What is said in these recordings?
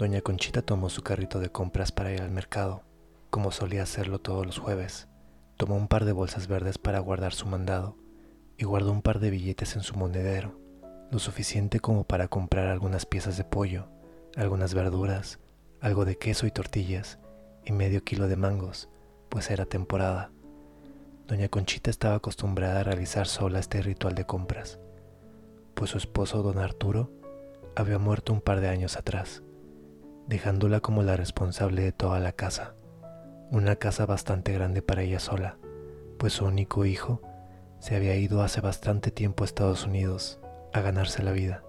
Doña Conchita tomó su carrito de compras para ir al mercado, como solía hacerlo todos los jueves. Tomó un par de bolsas verdes para guardar su mandado y guardó un par de billetes en su monedero, lo suficiente como para comprar algunas piezas de pollo, algunas verduras, algo de queso y tortillas y medio kilo de mangos, pues era temporada. Doña Conchita estaba acostumbrada a realizar sola este ritual de compras, pues su esposo, don Arturo, había muerto un par de años atrás dejándola como la responsable de toda la casa, una casa bastante grande para ella sola, pues su único hijo se había ido hace bastante tiempo a Estados Unidos a ganarse la vida,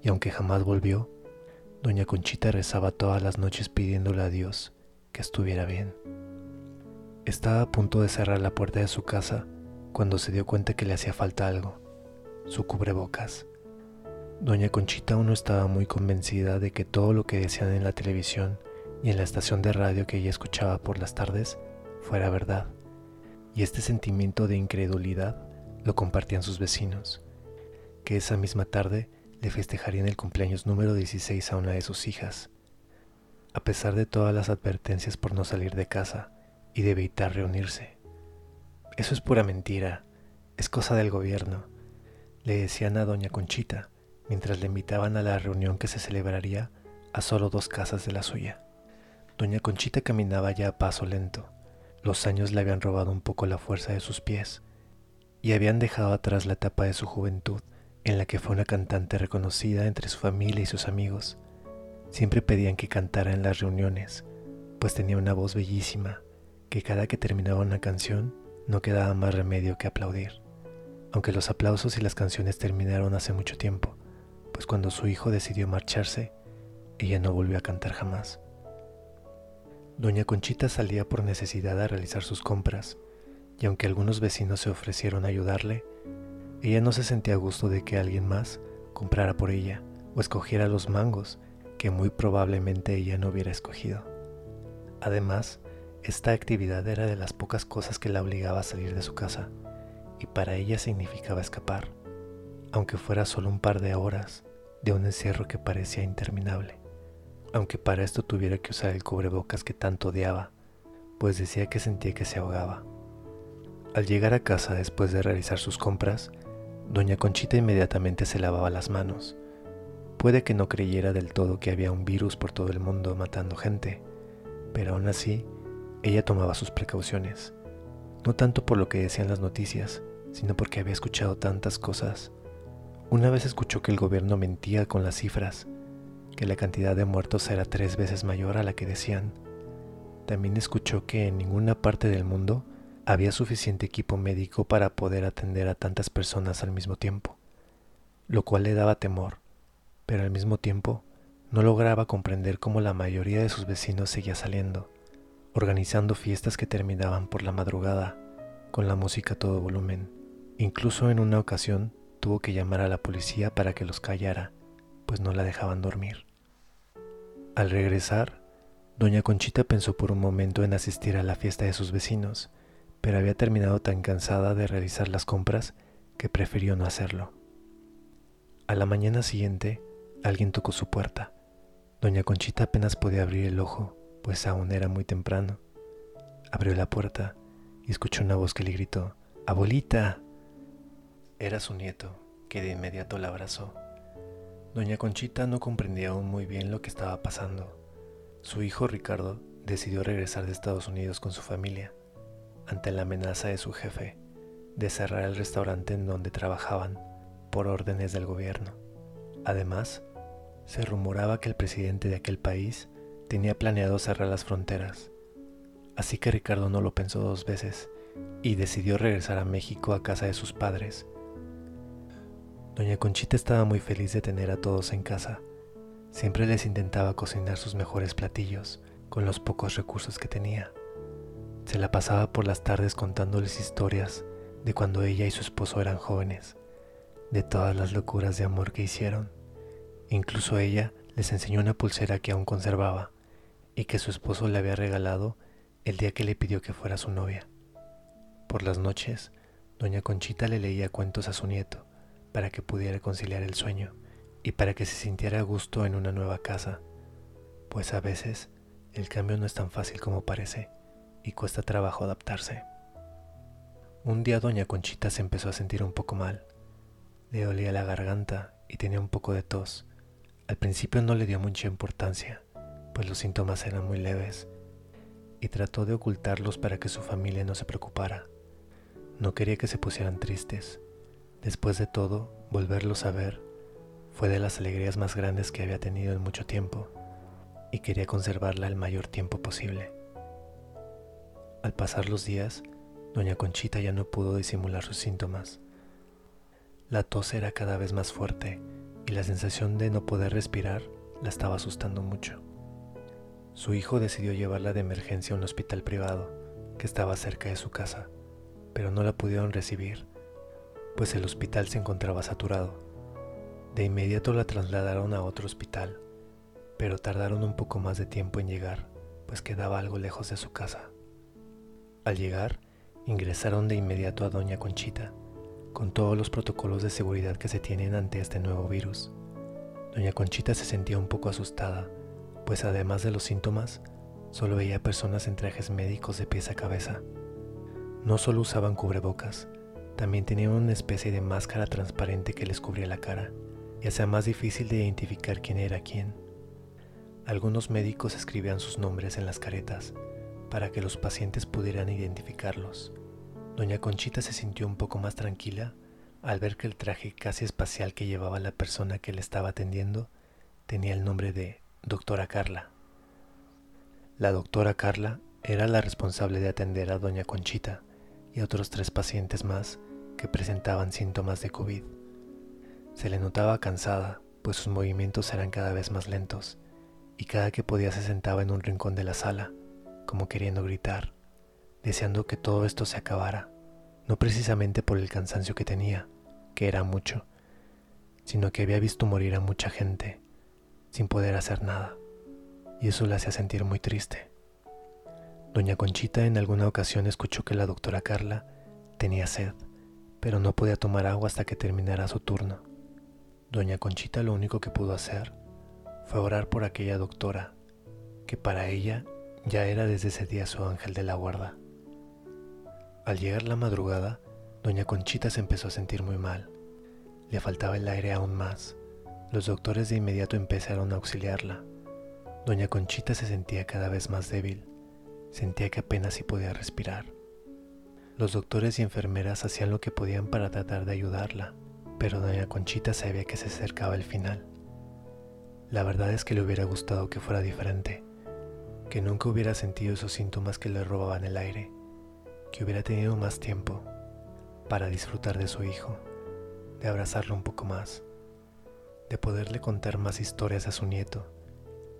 y aunque jamás volvió, doña Conchita rezaba todas las noches pidiéndole a Dios que estuviera bien. Estaba a punto de cerrar la puerta de su casa cuando se dio cuenta que le hacía falta algo, su cubrebocas. Doña Conchita aún no estaba muy convencida de que todo lo que decían en la televisión y en la estación de radio que ella escuchaba por las tardes fuera verdad, y este sentimiento de incredulidad lo compartían sus vecinos, que esa misma tarde le festejarían el cumpleaños número 16 a una de sus hijas. A pesar de todas las advertencias por no salir de casa y de evitar reunirse. Eso es pura mentira, es cosa del gobierno, le decían a doña Conchita, mientras le invitaban a la reunión que se celebraría a solo dos casas de la suya. Doña Conchita caminaba ya a paso lento. Los años le habían robado un poco la fuerza de sus pies y habían dejado atrás la etapa de su juventud en la que fue una cantante reconocida entre su familia y sus amigos. Siempre pedían que cantara en las reuniones, pues tenía una voz bellísima que cada que terminaba una canción no quedaba más remedio que aplaudir. Aunque los aplausos y las canciones terminaron hace mucho tiempo, pues cuando su hijo decidió marcharse, ella no volvió a cantar jamás. Doña Conchita salía por necesidad a realizar sus compras, y aunque algunos vecinos se ofrecieron a ayudarle, ella no se sentía a gusto de que alguien más comprara por ella o escogiera los mangos que muy probablemente ella no hubiera escogido. Además, esta actividad era de las pocas cosas que la obligaba a salir de su casa, y para ella significaba escapar aunque fuera solo un par de horas de un encierro que parecía interminable, aunque para esto tuviera que usar el cubrebocas que tanto odiaba, pues decía que sentía que se ahogaba. Al llegar a casa después de realizar sus compras, doña Conchita inmediatamente se lavaba las manos. Puede que no creyera del todo que había un virus por todo el mundo matando gente, pero aún así, ella tomaba sus precauciones, no tanto por lo que decían las noticias, sino porque había escuchado tantas cosas una vez escuchó que el gobierno mentía con las cifras, que la cantidad de muertos era tres veces mayor a la que decían. También escuchó que en ninguna parte del mundo había suficiente equipo médico para poder atender a tantas personas al mismo tiempo, lo cual le daba temor, pero al mismo tiempo no lograba comprender cómo la mayoría de sus vecinos seguía saliendo, organizando fiestas que terminaban por la madrugada, con la música a todo volumen. Incluso en una ocasión tuvo que llamar a la policía para que los callara, pues no la dejaban dormir. Al regresar, doña Conchita pensó por un momento en asistir a la fiesta de sus vecinos, pero había terminado tan cansada de realizar las compras que prefirió no hacerlo. A la mañana siguiente, alguien tocó su puerta. Doña Conchita apenas podía abrir el ojo, pues aún era muy temprano. Abrió la puerta y escuchó una voz que le gritó, Abuelita, era su nieto, que de inmediato la abrazó. Doña Conchita no comprendía aún muy bien lo que estaba pasando. Su hijo Ricardo decidió regresar de Estados Unidos con su familia, ante la amenaza de su jefe de cerrar el restaurante en donde trabajaban por órdenes del gobierno. Además, se rumoraba que el presidente de aquel país tenía planeado cerrar las fronteras. Así que Ricardo no lo pensó dos veces y decidió regresar a México a casa de sus padres Doña Conchita estaba muy feliz de tener a todos en casa. Siempre les intentaba cocinar sus mejores platillos con los pocos recursos que tenía. Se la pasaba por las tardes contándoles historias de cuando ella y su esposo eran jóvenes, de todas las locuras de amor que hicieron. Incluso ella les enseñó una pulsera que aún conservaba y que su esposo le había regalado el día que le pidió que fuera su novia. Por las noches, doña Conchita le leía cuentos a su nieto para que pudiera conciliar el sueño y para que se sintiera a gusto en una nueva casa. pues a veces el cambio no es tan fácil como parece y cuesta trabajo adaptarse. Un día doña Conchita se empezó a sentir un poco mal. Le dolía la garganta y tenía un poco de tos. Al principio no le dio mucha importancia, pues los síntomas eran muy leves, y trató de ocultarlos para que su familia no se preocupara. No quería que se pusieran tristes. Después de todo, volverlos a ver fue de las alegrías más grandes que había tenido en mucho tiempo, y quería conservarla el mayor tiempo posible. Al pasar los días, doña Conchita ya no pudo disimular sus síntomas. La tos era cada vez más fuerte y la sensación de no poder respirar la estaba asustando mucho. Su hijo decidió llevarla de emergencia a un hospital privado que estaba cerca de su casa, pero no la pudieron recibir, pues el hospital se encontraba saturado. De inmediato la trasladaron a otro hospital, pero tardaron un poco más de tiempo en llegar, pues quedaba algo lejos de su casa. Al llegar, ingresaron de inmediato a Doña Conchita, con todos los protocolos de seguridad que se tienen ante este nuevo virus. Doña Conchita se sentía un poco asustada, pues además de los síntomas, solo veía personas en trajes médicos de pies a cabeza. No solo usaban cubrebocas, también tenían una especie de máscara transparente que les cubría la cara, y hacía más difícil de identificar quién era quién. Algunos médicos escribían sus nombres en las caretas para que los pacientes pudieran identificarlos. Doña Conchita se sintió un poco más tranquila al ver que el traje casi espacial que llevaba la persona que le estaba atendiendo tenía el nombre de Doctora Carla. La doctora Carla era la responsable de atender a Doña Conchita y otros tres pacientes más que presentaban síntomas de COVID. Se le notaba cansada, pues sus movimientos eran cada vez más lentos, y cada que podía se sentaba en un rincón de la sala, como queriendo gritar deseando que todo esto se acabara, no precisamente por el cansancio que tenía, que era mucho, sino que había visto morir a mucha gente sin poder hacer nada, y eso la hacía sentir muy triste. Doña Conchita en alguna ocasión escuchó que la doctora Carla tenía sed, pero no podía tomar agua hasta que terminara su turno. Doña Conchita lo único que pudo hacer fue orar por aquella doctora, que para ella ya era desde ese día su ángel de la guarda. Al llegar la madrugada, doña Conchita se empezó a sentir muy mal. Le faltaba el aire aún más. Los doctores de inmediato empezaron a auxiliarla. Doña Conchita se sentía cada vez más débil. Sentía que apenas si podía respirar. Los doctores y enfermeras hacían lo que podían para tratar de ayudarla, pero doña Conchita sabía que se acercaba el final. La verdad es que le hubiera gustado que fuera diferente, que nunca hubiera sentido esos síntomas que le robaban el aire que hubiera tenido más tiempo para disfrutar de su hijo, de abrazarlo un poco más, de poderle contar más historias a su nieto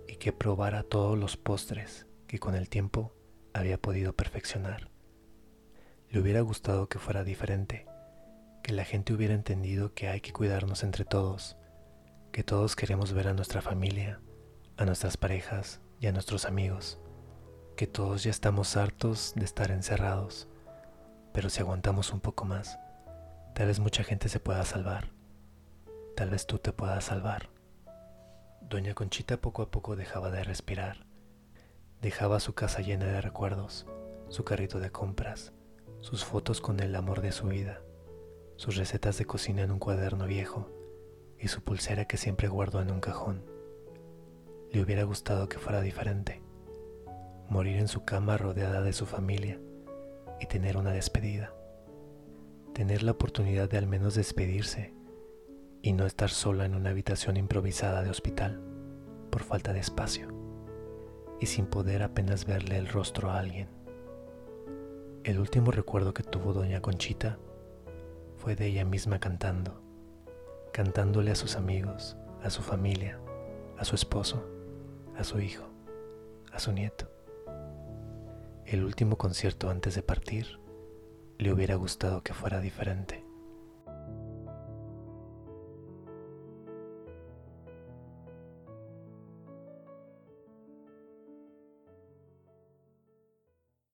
y que probara todos los postres que con el tiempo había podido perfeccionar. Le hubiera gustado que fuera diferente, que la gente hubiera entendido que hay que cuidarnos entre todos, que todos queremos ver a nuestra familia, a nuestras parejas y a nuestros amigos que todos ya estamos hartos de estar encerrados, pero si aguantamos un poco más, tal vez mucha gente se pueda salvar, tal vez tú te puedas salvar. Doña Conchita poco a poco dejaba de respirar, dejaba su casa llena de recuerdos, su carrito de compras, sus fotos con el amor de su vida, sus recetas de cocina en un cuaderno viejo y su pulsera que siempre guardó en un cajón. Le hubiera gustado que fuera diferente morir en su cama rodeada de su familia y tener una despedida. Tener la oportunidad de al menos despedirse y no estar sola en una habitación improvisada de hospital por falta de espacio y sin poder apenas verle el rostro a alguien. El último recuerdo que tuvo doña Conchita fue de ella misma cantando, cantándole a sus amigos, a su familia, a su esposo, a su hijo, a su nieto el último concierto antes de partir, le hubiera gustado que fuera diferente.